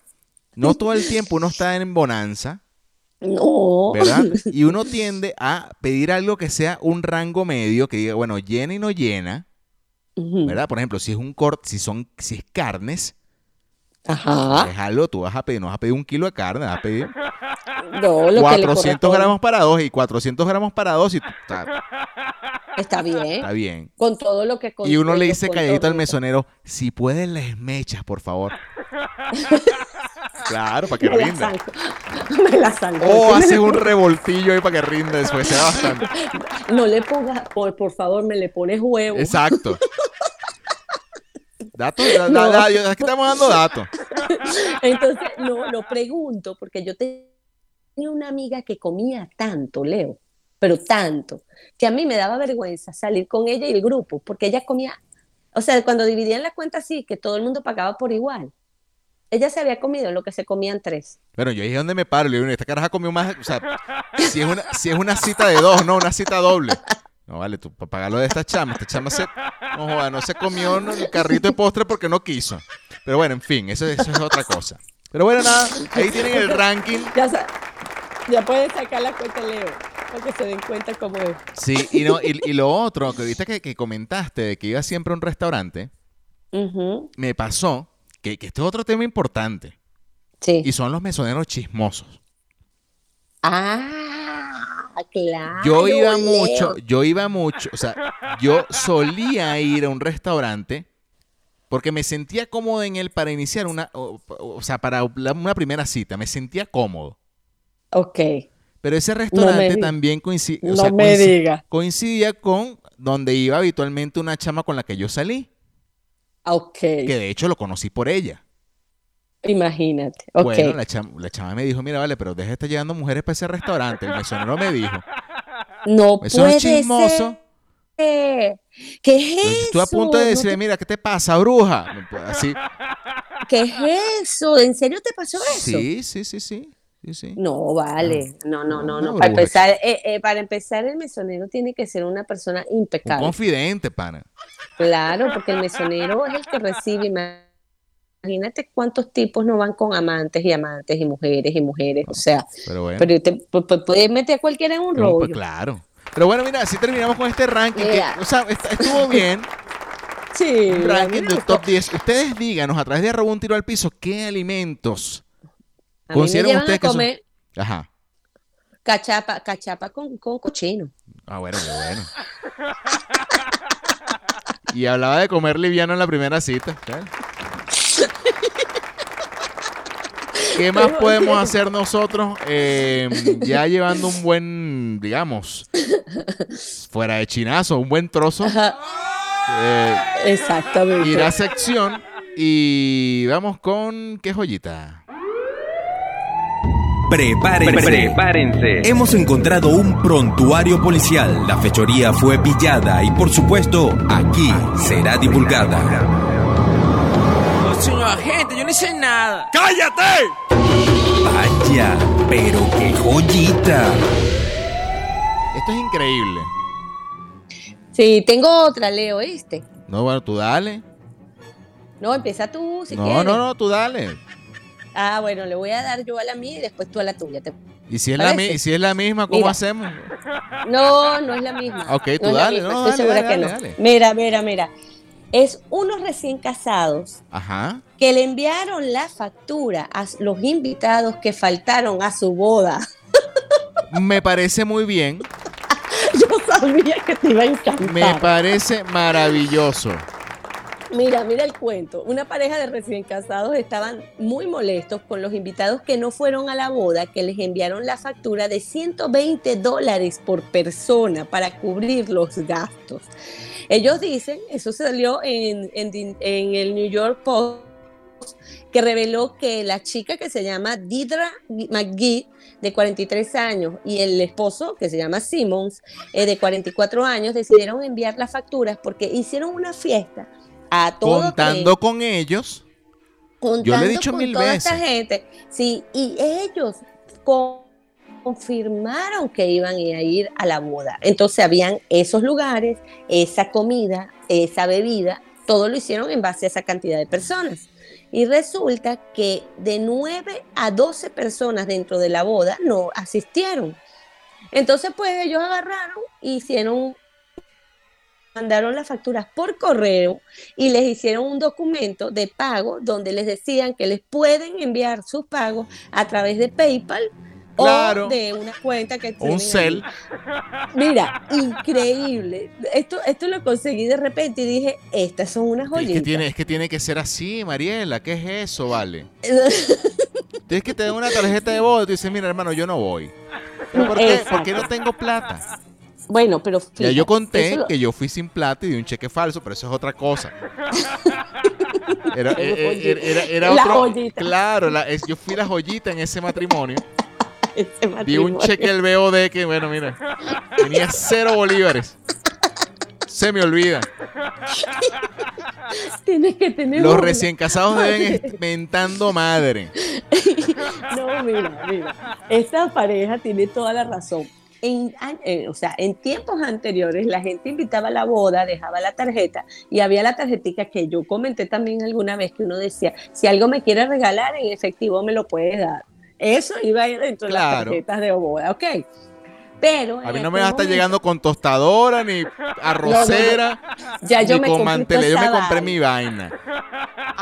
no todo el tiempo uno está en bonanza, No. ¿verdad? Y uno tiende a pedir algo que sea un rango medio, que diga, bueno, llena y no llena. ¿verdad? Por ejemplo, si es un corte, si son, si es carnes, Ajá. algo, tú vas a pedir, no vas a pedir un kilo de carne, vas a pedir No, lo que le 400 corresponde. gramos para dos y 400 gramos para dos y está, Está bien. está bien. Con todo lo que Y uno le dice calladito al eso. mesonero, si pueden les mechas, por favor. claro, para que Me la rinda. zanco. Me la zanco. O hace la- un revoltillo ahí para que rinda después, sea bastante. No le pongas, por, por favor, me le pones huevo. Exacto. Datos, da- da- No. da- yo- aquí estamos dando datos. Entonces, no, lo pregunto porque yo tenía una amiga que comía tanto, Leo, pero tanto, que a mí me daba vergüenza salir con ella y el grupo, porque ella comía, o sea, cuando dividían la cuenta así, que todo el mundo pagaba por igual. Ella se había comido lo que se comían tres. Bueno, yo dije, ¿dónde me paro? Le digo, esta caraja comió más. O sea, si es una, si es una cita de dos, no, una cita doble. No, vale, tú, para pagarlo de esta chama. Esta chama se, no, joda, no se comió el carrito de postre porque no quiso. Pero bueno, en fin, eso, eso es otra cosa. Pero bueno, nada, ahí tienen el ranking. Ya, sa- ya pueden sacar la cuenta, Leo, para que se den cuenta cómo es. Sí, y, no, y, y lo otro, que ahorita que, que comentaste de que iba siempre a un restaurante, me pasó que, que este es otro tema importante. Sí. Y son los mesoneros chismosos. Ah, claro. Yo iba Leo. mucho, yo iba mucho, o sea, yo solía ir a un restaurante porque me sentía cómodo en él para iniciar una, o, o sea, para una primera cita, me sentía cómodo. Ok. Pero ese restaurante también coinci- o No sea, me coinci- diga. coincidía con donde iba habitualmente una chama con la que yo salí, Ok. que de hecho lo conocí por ella. Imagínate. Ok. Bueno, la chama, la chama me dijo, mira, vale, pero deja de estar llevando mujeres para ese restaurante. El mesonero me dijo, no eso puede es chismoso. ser. ¿Qué es Entonces, eso? a punto de No decirle, te- mira, ¿qué te pasa, bruja? Así. ¿Qué es eso? ¿En serio te pasó eso? Sí, sí, sí, sí. sí, sí. No, vale. No, no, no, Una no. Para empezar, eh, eh, para empezar, el mesonero tiene que ser una persona Un impecable. confidente, pana. Claro, porque el mesonero es el que recibe. Imagínate cuántos tipos no van con amantes y amantes y mujeres y mujeres. O sea, Pero bueno. pero te pu- pu- puedes meter a cualquiera en un no, pues, rollo. claro. Pero bueno, mira, así terminamos con este ranking. que, o sea, est- estuvo bien. Sí, Un ranking del top 10. Ustedes díganos a través de arroba un tiro al piso qué alimentos A consideran ustedes a que son- Ajá. cachapa, cachapa con, con cochino. Ah, bueno, qué bueno. Y hablaba de comer liviano en la primera cita. ¿sabes? ¿Qué más podemos hacer nosotros eh, ya llevando un buen, digamos, fuera de chinazo, un buen trozo? Eh, Exactamente. ir a sección y vamos con qué joyita. Prepárense. Prepárense. Hemos encontrado un prontuario policial. La fechoría fue pillada y por supuesto aquí será divulgada. Señor agente, yo no hice nada. ¡Cállate! Vaya, pero qué joyita. Esto es increíble. Sí, tengo otra, Leo, ¿viste? No, bueno, tú dale. No, empieza tú si no, quieres. no, no, tú dale. Ah, bueno, le voy a dar yo a la mía y después tú a la tuya. ¿te- Y si es, la, y si es la misma, ¿cómo Mira. hacemos? No, no es la misma. Ok, tú no dale, no, estoy dale, segura dale, que dale, no. dale. Mira, mira, mira. Es unos recién casados Ajá. que le enviaron la factura a los invitados que faltaron a su boda. Me parece muy bien. Yo sabía que te iba a encantar. Me parece maravilloso. Mira, mira el cuento. Una pareja de recién casados estaban muy molestos con los invitados que no fueron a la boda, que les enviaron la factura de 120 dólares por persona para cubrir los gastos. Ellos dicen, eso salió en, el New York Post, que reveló que la chica que se llama Didra McGee, de 43 años, y el esposo, que se llama Simmons, eh, de 44 años, decidieron enviar las facturas porque hicieron una fiesta a todo Contando con ellos. yo le he dicho con mil toda veces. esta gente. Sí, y ellos con- confirmaron que iban a ir a la boda. Entonces habían esos lugares, esa comida, esa bebida, todo lo hicieron en base a esa cantidad de personas. Y resulta que de 9 a 12 personas dentro de la boda no asistieron. Entonces, pues ellos agarraron, hicieron, mandaron las facturas por correo y les hicieron un documento de pago donde les decían que les pueden enviar sus pagos a través de PayPal Claro. o de una cuenta que Un tienen cel. ahí. Mira, increíble. Esto, esto lo conseguí de repente y dije, estas son unas Es joyitas. que, tiene, es que tiene que ser así, Mariela. ¿Qué es eso, vale? Tienes que tener una tarjeta de boda y dices, mira, hermano, yo no voy. ¿Pero por, qué? Exacto. ¿Por qué no tengo plata? Bueno, pero Ya yo conté lo- que yo fui sin plata y di un cheque falso, pero eso es otra cosa. Era, era- joyita. era- era La otro- joyita. Claro, la- es- yo fui la joyita en ese matrimonio. ese Di un matrimonio. cheque del BOD que, bueno, mira, tenía cero bolívares. Se me olvida. Tienes que tener Los una. recién casados deben estar mentando madre. No, mira, mira. Esta pareja tiene toda la razón. En, eh, o sea, en tiempos anteriores la gente invitaba a la boda, dejaba la tarjeta y había la tarjetica que yo comenté también alguna vez que uno decía, si algo me quiere regalar en efectivo me lo puedes dar. Eso iba a ir dentro de las tarjetas de boda, ¿ok? Pero A mí no me va a estar llegando con tostadora, ni arrocera, Ya yo ni me con. Yo me compré mi vaina.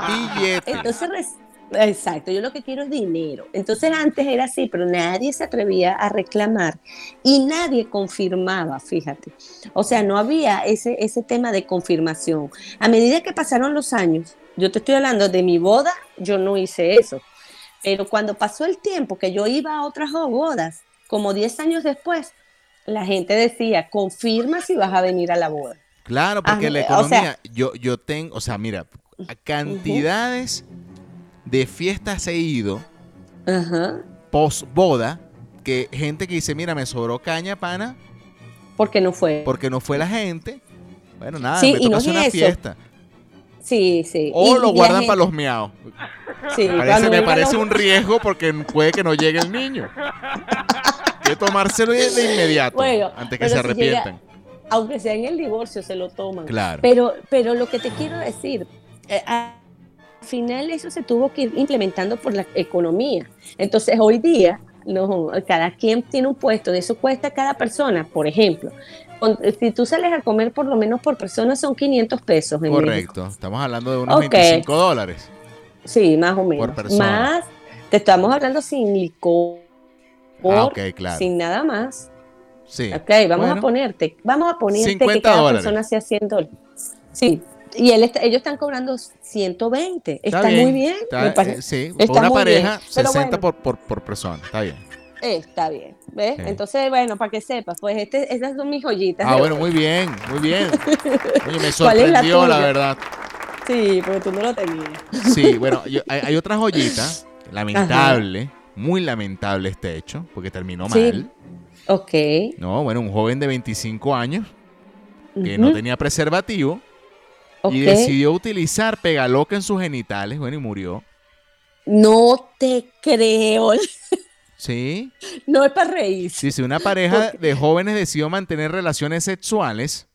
Billete. Entonces, exacto, yo lo que quiero es dinero. Entonces antes era así, pero nadie se atrevía a reclamar y nadie confirmaba, fíjate. O sea, no había ese, ese tema de confirmación. A medida que pasaron los años, yo te estoy hablando de mi boda, yo no hice eso. Pero cuando pasó el tiempo que yo iba a otras bodas, como 10 años después, la gente decía, confirma si vas a venir a la boda. Claro, porque la o economía, sea- yo, yo tengo, o sea, mira, cantidades de fiestas he ido Ajá. post boda que gente que dice, mira, me sobró caña, pana, Porque no fue. porque no fue la gente. Bueno, nada, Sí, me toca no hacer es una eso. fiesta. Sí, sí. O Y- lo y guardan gente- para los miados. Sí, Parece- cuando me parece los- un riesgo porque puede que no llegue el niño. Hay que tomárselo de inmediato Bueno, antes que se si llega- arrepientan. Aunque sea en el divorcio, se lo toman. Claro. Pero, pero lo que te quiero decir, eh, al final eso se tuvo que ir implementando por la economía. Entonces, hoy día, no, cada quien tiene un puesto, de eso cuesta cada persona, por ejemplo. con- si tú sales a comer por lo menos por persona son 500 pesos en México. Correcto. Estamos hablando de unos Ok. 25 dólares. Sí, más o menos. persona. Más, te estamos hablando sin licor, Ah, claro. sin nada más. Sí. Ok, vamos Bueno, a ponerte, vamos a ponerte 50 que cada dólares. persona sea 100 dólares. Sí, Y él está- ellos están cobrando 120. Está, muy bien. está- eh, sí, está una muy pareja, Pero 60 bueno. por, por, por persona. Está bien. Está bien, ¿ves? Sí. Entonces, bueno, para que sepas, pues este, estas son mis joyitas. Ah, bueno, muy bien, muy bien. Oye, me ¿Cuál es la sorprendió, la, verdad. Sí, porque tú no lo tenías. Sí, bueno, yo- hay, hay otra joyita, lamentable, muy lamentable este hecho, porque terminó Sí. mal. Ok. No, bueno, un joven de 25 años que no tenía preservativo y decidió utilizar pegaloca en sus genitales, bueno, y murió. No te creo. Sí, No es para reír. sí, sí, una pareja de jóvenes decidió mantener relaciones sexuales,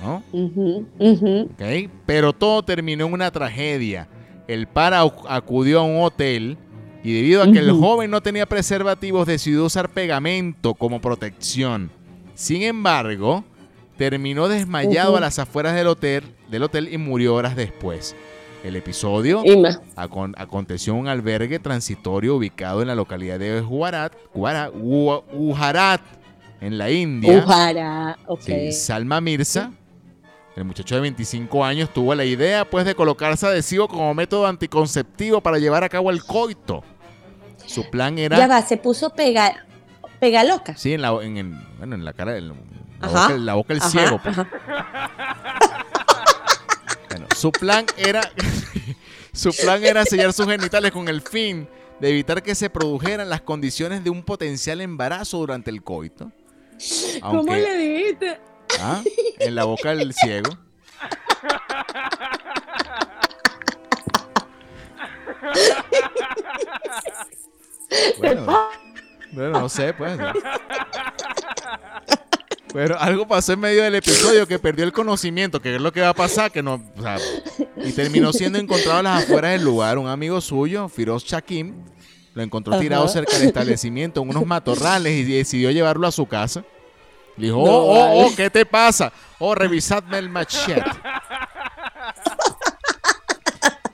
¿no? Ujú, ujú. ¿ok? Pero todo terminó en una tragedia. El para au- acudió a un hotel y debido a que el joven no tenía preservativos decidió usar pegamento como protección. Sin embargo, terminó desmayado a las afueras del hotel, del hotel y murió horas después. El episodio acon- aconteció en un albergue transitorio ubicado en la localidad de Gujarat, Guara- Gu- Gujarat, en la India. Ujara. Ok. Sí, Salma Mirza, el muchacho de 25 años, tuvo la idea pues de colocarse adhesivo como método anticonceptivo para llevar a cabo el coito. Su plan era, Ya va, se puso pega, pega loca. sí, en la, en, el- bueno, en la cara, en la, Ajá. boca, la boca del Ajá, ciego. pues. ajá. Bueno, su plan era, su plan era sellar sus genitales con el fin de evitar que se produjeran las condiciones de un potencial embarazo durante el coito. ¿Cómo le dijiste? Ah, En la boca del ciego. Bueno, bueno, no sé, pues. Pero algo pasó en medio del episodio que perdió el conocimiento, que es lo que va a pasar, que no, o sea, y terminó siendo encontrado a las afueras del lugar. Un amigo suyo, Firoz Shakim, lo encontró tirado cerca del establecimiento en unos matorrales y decidió llevarlo a su casa. Le dijo, No, oh, oh, oh, ¿qué te pasa? Oh, revisadme el machete.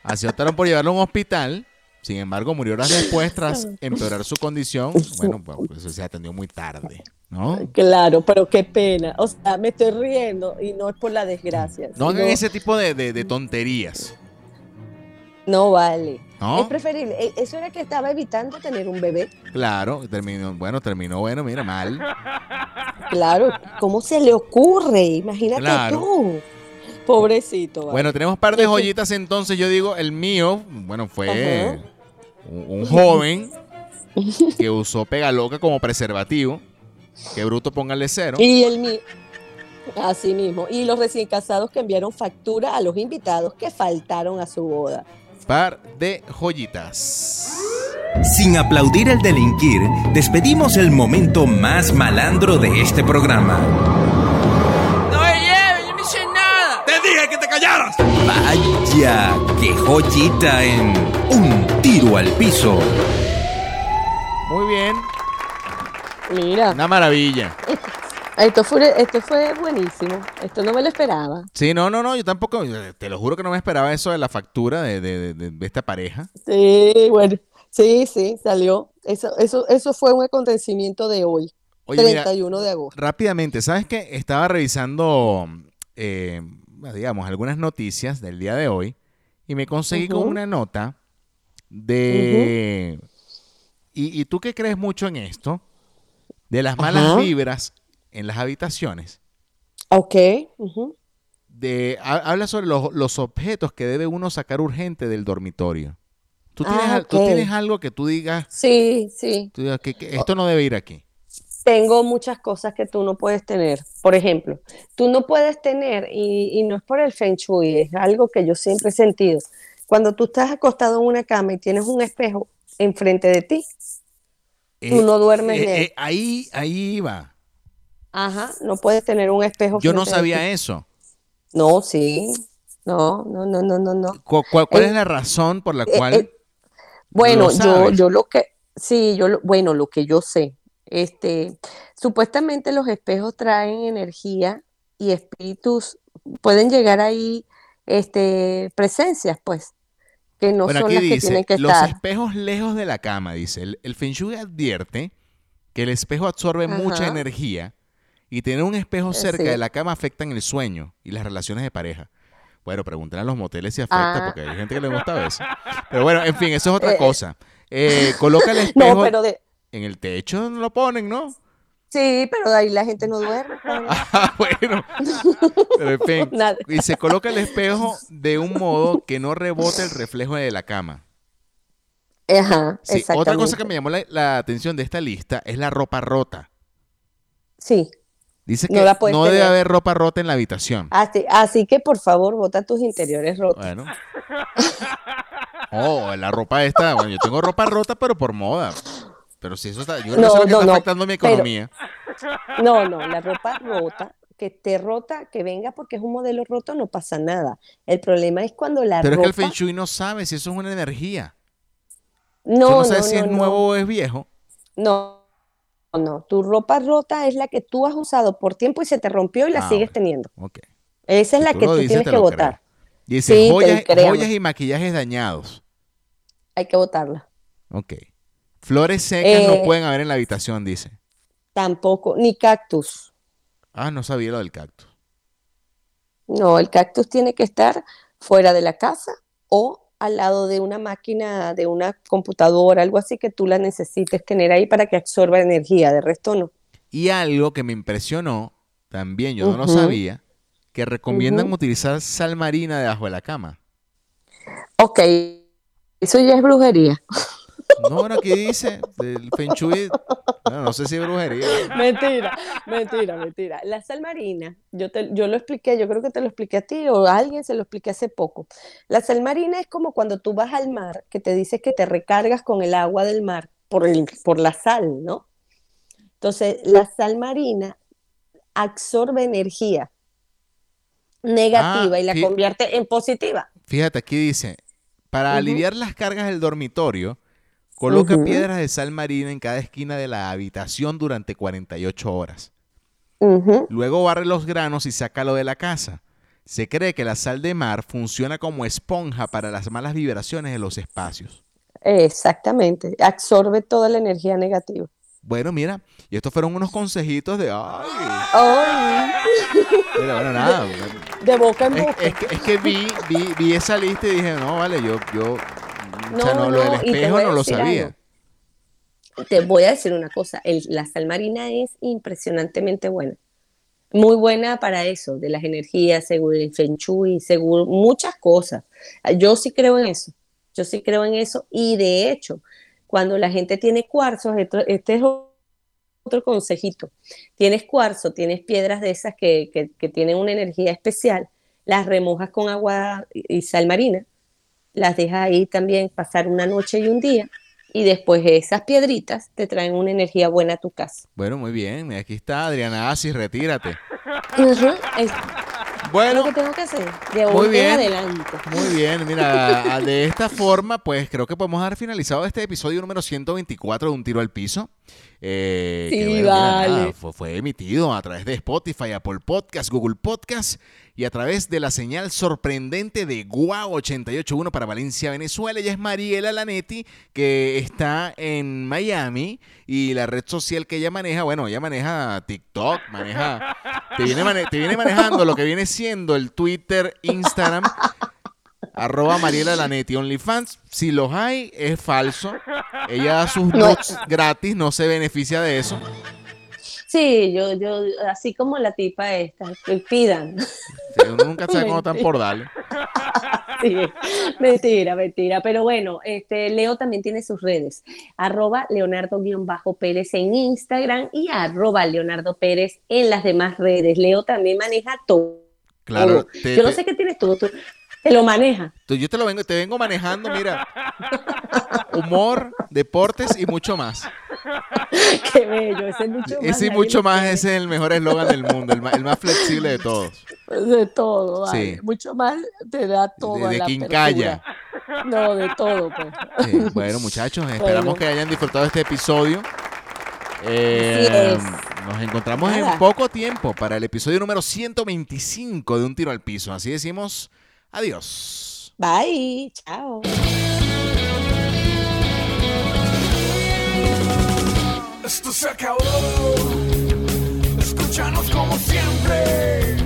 Así optaron por llevarlo a un hospital. Sin embargo, murió horas después tras empeorar su condición. Bueno, pues eso se atendió muy tarde, ¿no? Claro, pero qué pena. O sea, me estoy riendo y no es por la desgracia. No hagan sino- ese tipo de, de- de tonterías, No vale. ¿no? Es preferible. e- Eso era que estaba evitando tener un bebé. Claro, terminó, bueno, terminó, bueno, mira, mal. Claro. ¿Cómo se le ocurre? Imagínate Claro. tú. Pobrecito. vale. Bueno, tenemos un par de Ese- joyitas entonces. Yo digo, el mío, bueno, fue Ajá. un, un joven que usó pegaloca como preservativo. Qué bruto, póngale cero. Y el mío. Así mismo. Y los recién casados que enviaron factura a los invitados que faltaron a su boda. Par de joyitas. Sin aplaudir el delinquir, despedimos el momento más malandro de este programa. No me lleves, yo no hice nada. ¡Te dije que te callaras! Vaya, qué joyita en Un tiro al piso. Muy bien, Mira, una maravilla. esto fue, esto fue buenísimo. Esto no me lo esperaba. Sí, no, no, no, yo tampoco, eh, te lo juro que no me esperaba eso de la factura de, de- de- de esta pareja. Sí, bueno. Sí, sí, salió. Eso, eso, eso fue un acontecimiento de hoy, Oye, mira, 31 de agosto. rápidamente, ¿sabes qué? Estaba revisando, eh, digamos, algunas noticias del día de hoy y me conseguí con Ujú. una nota de... ¿Y, y tú qué crees mucho en esto? De las malas Ajá. vibras en las habitaciones. Ok. De, ha- habla sobre los, los objetos que debe uno sacar urgente del dormitorio. ¿Tú tienes, Ah, al- tú tienes algo que tú digas, Sí, sí. tú digas que, que esto no debe ir aquí? Tengo muchas cosas que tú no puedes tener. Por ejemplo, tú no puedes tener, y, y no es por el Feng Shui, es algo que yo siempre he sentido. Cuando tú estás acostado en una cama y tienes un espejo enfrente de ti, Tú no duermes bien. eh, ahí, ahí va. ajá, no puedes tener un espejo Yo no de sabía eso. No, sí. No, no, no, no, no, no. ¿Cu- cu- ¿Cuál Eh, es la razón por la eh, cual eh, Bueno, yo, yo lo que, sí, yo, lo- bueno, lo que yo sé, este, supuestamente los espejos traen energía y espíritus, pueden llegar ahí, este, presencias, pues, que no Bueno, son las que tienen que los estar. espejos lejos de la cama, dice. El, el Feng Shui advierte que el espejo absorbe mucha energía y tener un espejo Eh, cerca sí. de la cama afecta en el sueño y las relaciones de pareja. Bueno, pregúntenle a los moteles si afecta, Ah. porque hay gente que le gusta eso. Pero bueno, en fin, eso es otra Eh. cosa. Eh, coloca el espejo No, pero de... en el techo, no lo ponen, ¿no? Sí, pero de ahí la gente no duerme. Ah, bueno. Pero en fin. Y se coloca el espejo de un modo que no rebote el reflejo de la cama. Ajá, Sí, exactamente. otra cosa que me llamó la, la atención de esta lista es la ropa rota. Sí, Dice que No la debe haber ropa rota en la habitación. así, así que por favor, bota tus interiores rotos. Bueno. Oh, la ropa esta, bueno, yo tengo ropa rota, pero por moda. Pero si eso está, yo No, es lo que no, está no, afectando mi pero- economía. No, no, la ropa rota, que esté rota, que venga porque es un modelo roto, no pasa nada. El problema es cuando la Pero es ropa... que el Feng Shui no sabe si eso es una energía. No, Tú no no, sabes si no, es no. nuevo o es viejo. No, no, tu ropa rota es la que tú has usado por tiempo y se te rompió y la Ah, sigues teniendo. Ok. Esa es la tú que tú dices, tienes te que lo botar. Dice Sí, te joyas, joyas y maquillajes dañados. Hay que botarla. Ok. Flores secas no Eh, pueden haber en la habitación, dice. Tampoco, ni cactus. Ah, no sabía lo del cactus. No, el cactus tiene que estar fuera de la casa o al lado de una máquina, de una computadora, algo así que tú la necesites tener ahí para que absorba energía, de resto no. Y algo que me impresionó, también yo no lo sabía, que recomiendan utilizar sal marina debajo de la cama. Ok, eso ya es brujería. No, bueno, aquí dice, el Feng Shui, bueno, no sé si es brujería. Mentira, mentira, mentira. La sal marina, yo, te, yo lo expliqué, yo creo que te lo expliqué a ti o a alguien se lo expliqué hace poco. La sal marina es como cuando tú vas al mar, que te dices que te recargas con el agua del mar por, el, por la sal, ¿no? Entonces, la sal marina absorbe energía negativa Ah, y la convierte en positiva. Fíjate, aquí dice, para aliviar las cargas del dormitorio, coloca piedras de sal marina en cada esquina de la habitación durante 48 horas. Ujú, Luego barre los granos y sácalo de la casa. Se cree que la sal de mar funciona como esponja para las malas vibraciones de los espacios. Exactamente, absorbe toda la energía negativa. Bueno, mira, y estos fueron unos consejitos de... Ay, Ay, mira, bueno, nada. de boca en boca. es que, es que vi, vi, vi esa lista y dije, no, vale, yo, yo, o sea, No, no, lo del no, espejo no lo sabía. algo. Te voy a decir una cosa, el- la sal marina es impresionantemente buena. Muy buena para eso, de las energías, según el Feng Shui, según muchas cosas. Yo sí creo en eso, yo sí creo en eso. Y de hecho, cuando la gente tiene cuarzos, esto- este es otro consejito. Tienes cuarzo, tienes piedras de esas que, que- que tienen una energía especial, las remojas con agua y sal marina, las dejas ahí también pasar una noche y un día, y después esas piedritas te traen una energía buena a tu casa. Bueno, muy bien, aquí está Adriana Asis, retírate. Ujú, Es Bueno, lo que tengo que hacer, de Muy bien. en adelante. Muy bien, mira, de esta forma, pues creo que podemos dar finalizado este episodio número 124 de Un Tiro al Piso. Eh, Sí, que, bueno, mira, vale. nada, fue, fue emitido a través de Spotify, Apple Podcast, Google Podcast y a través de la señal sorprendente de Guau 881 para Valencia, Venezuela. Ella es Mariela Lanetti, que está en Miami y la red social que ella maneja, bueno, ella maneja TikTok, maneja, te viene, mane- te viene manejando lo que viene siendo el Twitter, Instagram Arroba Mariela Lanetti OnlyFans. Si los hay, es falso. Ella da sus nudes gratis, no se beneficia de eso. Sí, yo, yo, así como la tipa esta, pidan. Sí, Uno nunca sabe cómo están por darle. Sí, mentira, mentira. Pero bueno, este, Leo también tiene sus redes. Arroba Leonardo-Pérez en Instagram y arroba Leonardo Pérez en las demás redes. Leo también maneja todo. Claro, te- Yo no sé qué tienes tú, tú te lo maneja. tú- yo te lo vengo, te vengo manejando, mira. Humor, deportes y mucho más. Qué bello, ese es mucho más. Ese y mucho más, ese es el mejor eslogan del mundo, el más, el más flexible de todos. De todo, vale. Sí. Mucho más te da todo. De, de la quincalla. apertura. No, de todo, pues. Sí, bueno, muchachos, esperamos Bueno. que hayan disfrutado este episodio. Eh. Nos encontramos Nada. en poco tiempo para el episodio número 125 de Un Tiro al Piso. Así decimos, adiós. Bye, chao. Esto se acabó. Escúchanos como siempre.